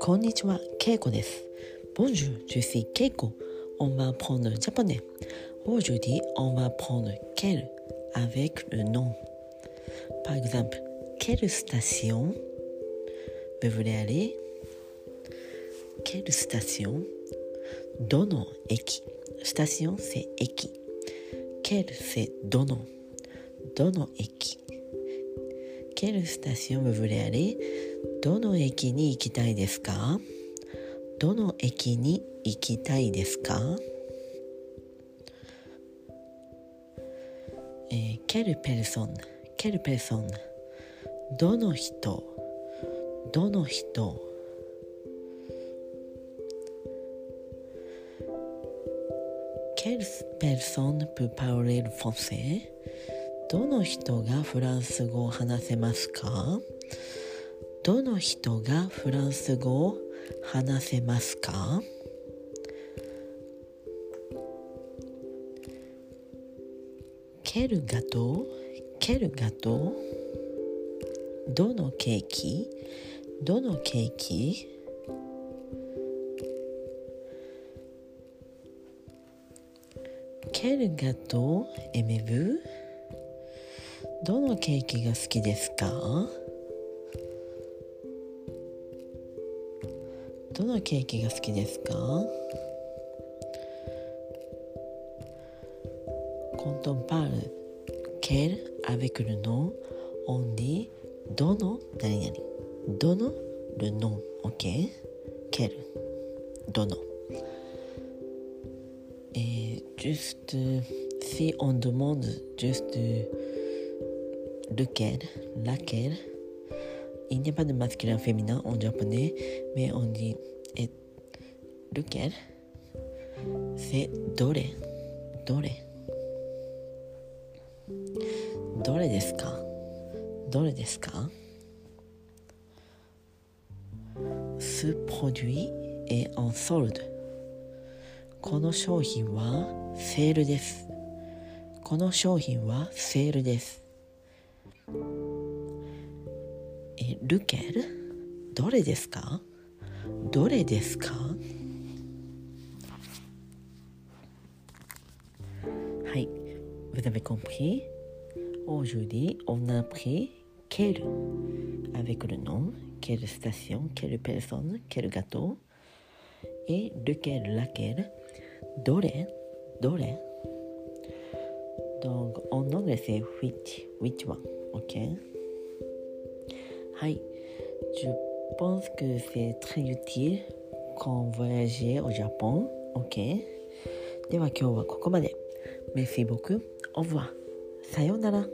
こんにちは、ケイコです。Bonjour, je suis Keiko. On va apprendre le japonais. Aujourd'hui, on va apprendre quel avec le nom. Par exemple, quelle station vous voulez aller Quelle station どの駅 Station c'est 駅 Quelle c'est どのど の駅 Quelle station vous voulez aller どの駅に行きたいですかどの駅に行きたいですかえー、ケルペルソンケルペルソンどの人どの人 Quelle personne peut parler le français? どの人がフランス語を話せますか？どの人がフランス語を話せますか？ケルガトケルガトどのケーキ？どのケーキ？Quel gâteau aimez-vous? どのケーキが好きですかどのケーキが好きですか Quand on parle quel avec le nom, on dit どの何々どの le nom, ok? quel どの Et juste si on demande juste lequel, laquelle, il n'y a pas de masculin féminin en japonais, mais on dit et lequel, c'est dore, dore. Dore desu ka? Dore desu ka? Ce produit est en solde. この商品はセールです。この商品はセールです。え、ルケルどれですかどれですかはい。Vous avez compris Aujourd'hui, on a appris quel avec le nom, quelle station, quelle personne, quel gâteau et lequel, laquelle どれどれ Donc, en anglais, c'est which, which one, ok? はい。Je pense que c'est très utile quand voyager au Japon, ok? では今日はここまで。Merci beaucoup. Au revoir. さようなら。